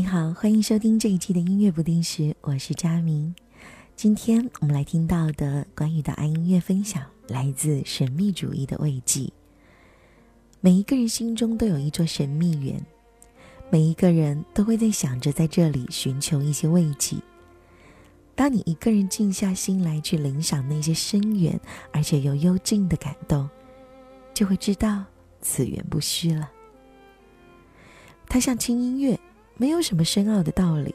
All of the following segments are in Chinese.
你好，欢迎收听这一期的音乐不定时，我是佳明。今天我们来听到的关于的爱音乐分享，来自神秘主义的慰藉。每一个人心中都有一座神秘园，每一个人都会在想着在这里寻求一些慰藉。当你一个人静下心来去领赏那些深远而且又幽静的感动，就会知道此缘不虚了。它像轻音乐。没有什么深奥的道理，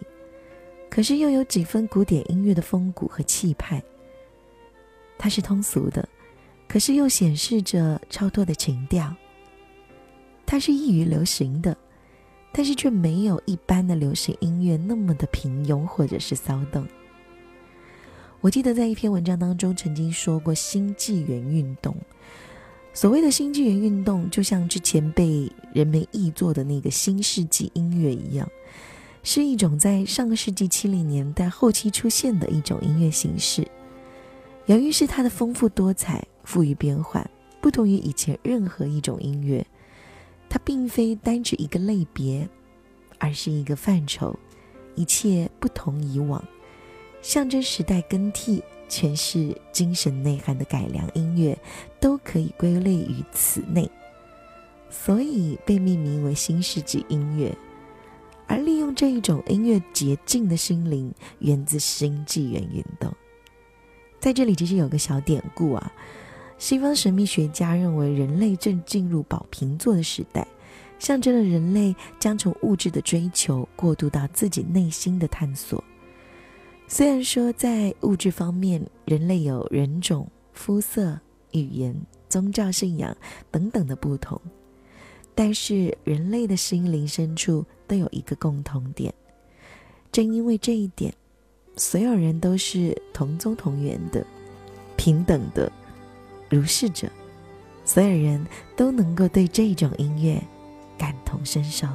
可是又有几分古典音乐的风骨和气派。它是通俗的，可是又显示着超脱的情调。它是易于流行的，但是却没有一般的流行音乐那么的平庸或者是骚动。我记得在一篇文章当中曾经说过新纪元运动。所谓的新纪元运动，就像之前被人们译作的那个新世纪音乐一样，是一种在上个世纪七零年代后期出现的一种音乐形式。由于是它的丰富多彩、富于变幻，不同于以前任何一种音乐，它并非单指一个类别，而是一个范畴，一切不同以往，象征时代更替。诠释精神内涵的改良音乐，都可以归类于此内，所以被命名为新世纪音乐。而利用这一种音乐洁净的心灵，源自新纪元运动。在这里其实有个小典故啊，西方神秘学家认为人类正进入宝瓶座的时代，象征了人类将从物质的追求过渡到自己内心的探索。虽然说在物质方面，人类有人种、肤色、语言、宗教信仰等等的不同，但是人类的心灵深处都有一个共同点。正因为这一点，所有人都是同宗同源的、平等的如是者，所有人都能够对这种音乐感同身受。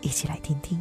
一起来听听。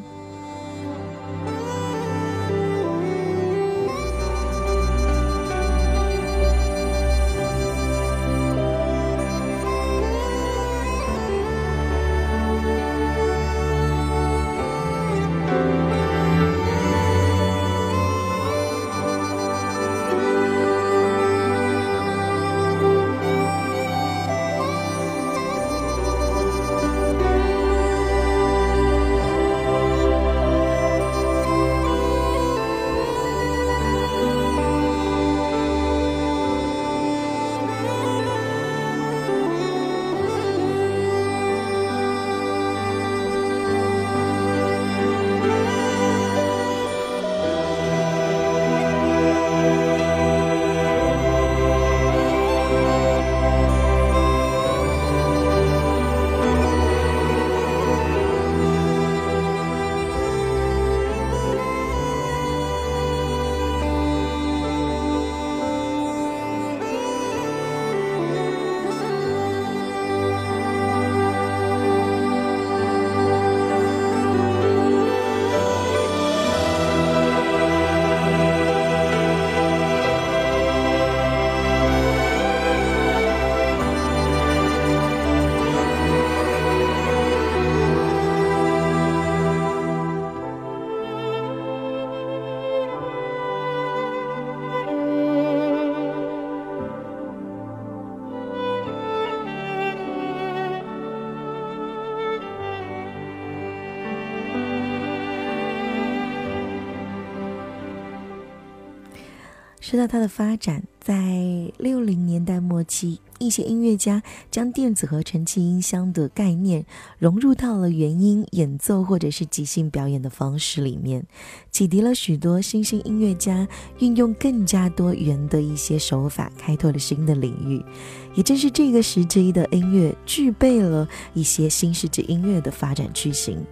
说到它的发展，在六零年代末期，一些音乐家将电子合成器音箱的概念融入到了原音演奏或者是即兴表演的方式里面，启迪了许多新兴音乐家运用更加多元的一些手法，开拓了新的领域。也正是这个时期的音乐，具备了一些新世纪音乐的发展雏形。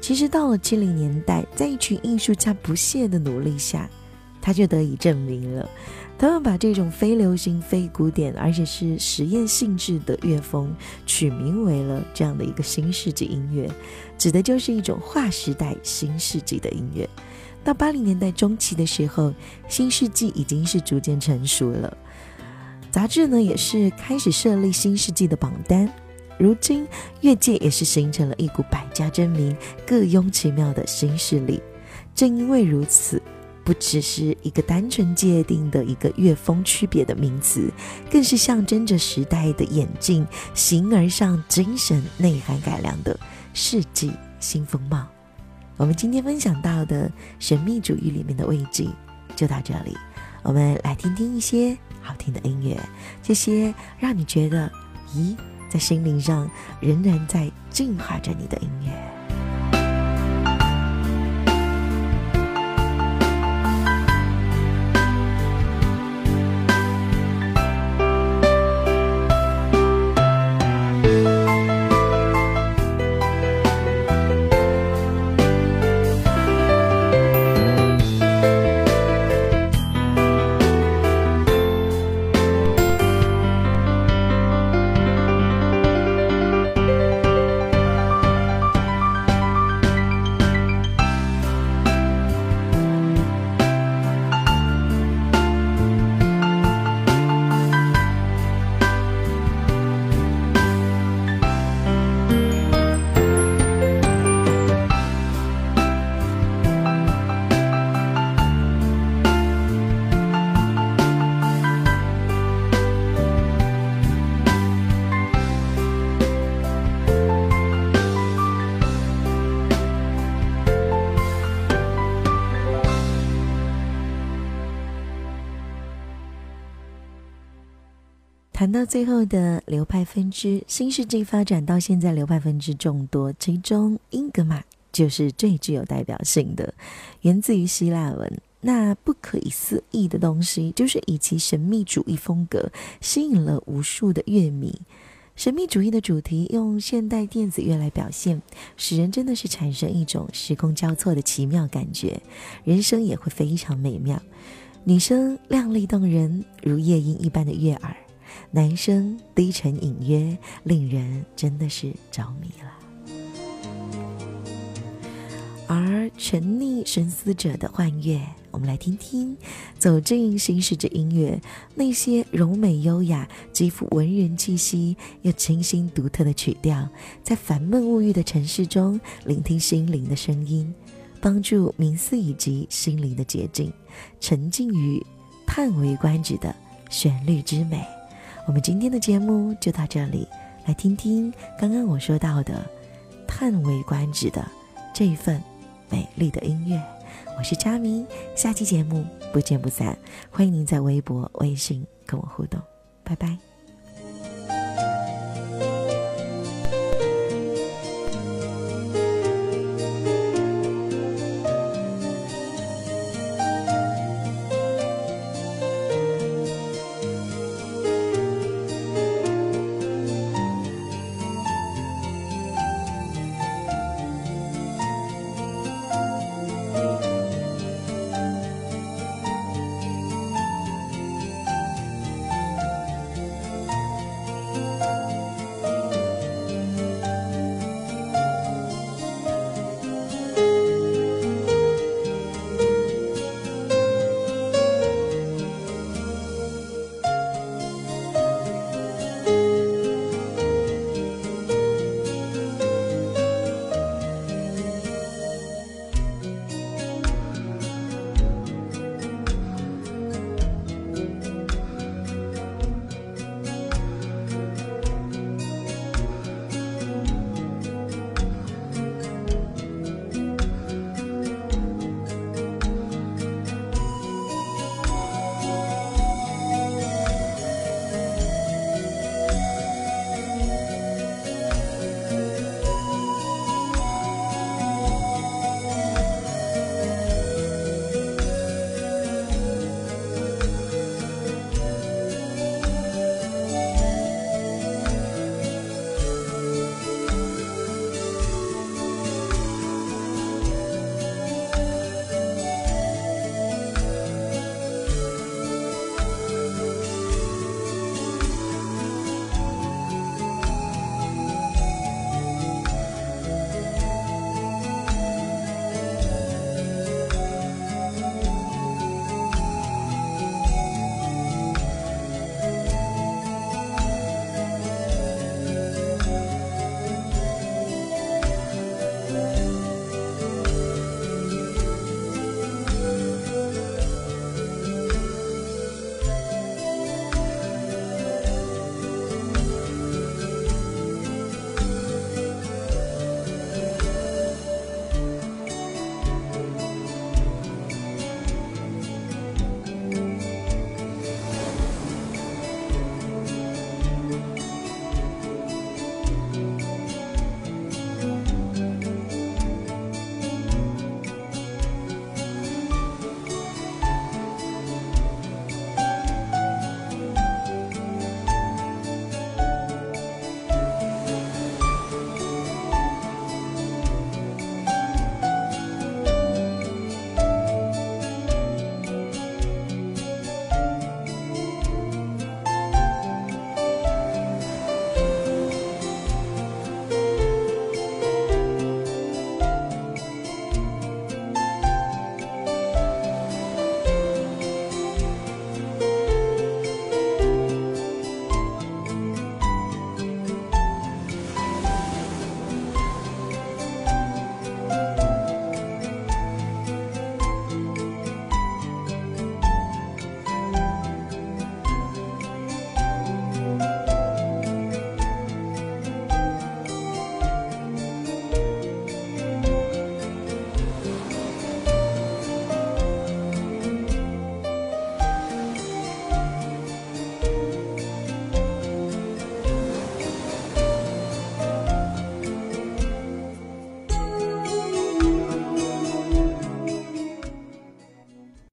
其实到了七零年代，在一群艺术家不懈的努力下。他就得以证明了，他们把这种非流行、非古典，而且是实验性质的乐风，取名为了这样的一个新世纪音乐，指的就是一种划时代、新世纪的音乐。到八零年代中期的时候，新世纪已经是逐渐成熟了，杂志呢也是开始设立新世纪的榜单，如今乐界也是形成了一股百家争鸣、各拥其妙的新势力。正因为如此，不只是一个单纯界定的一个乐风区别的名词，更是象征着时代的演进、形而上精神内涵改良的世纪新风貌。我们今天分享到的神秘主义里面的慰藉就到这里，我们来听听一些好听的音乐，这些让你觉得，咦，在心灵上仍然在净化着你的音乐。谈到最后的流派分支，新世纪发展到现在，流派分支众多，其中英格玛就是最具有代表性的，源自于希腊文。那不可思议的东西，就是以其神秘主义风格吸引了无数的乐迷。神秘主义的主题用现代电子乐来表现，使人真的是产生一种时空交错的奇妙感觉，人生也会非常美妙。女生靓丽动人，如夜莺一般的悦耳。男生低沉隐约，令人真的是着迷了。而沉溺深思者的幻乐，我们来听听，走进新世纪音乐，那些柔美优雅、极富文人气息又清新独特的曲调，在烦闷物欲的城市中，聆听心灵的声音，帮助冥思以及心灵的洁净，沉浸于叹为观止的旋律之美。我们今天的节目就到这里，来听听刚刚我说到的叹为观止的这一份美丽的音乐。我是佳明，下期节目不见不散。欢迎您在微博、微信跟我互动，拜拜。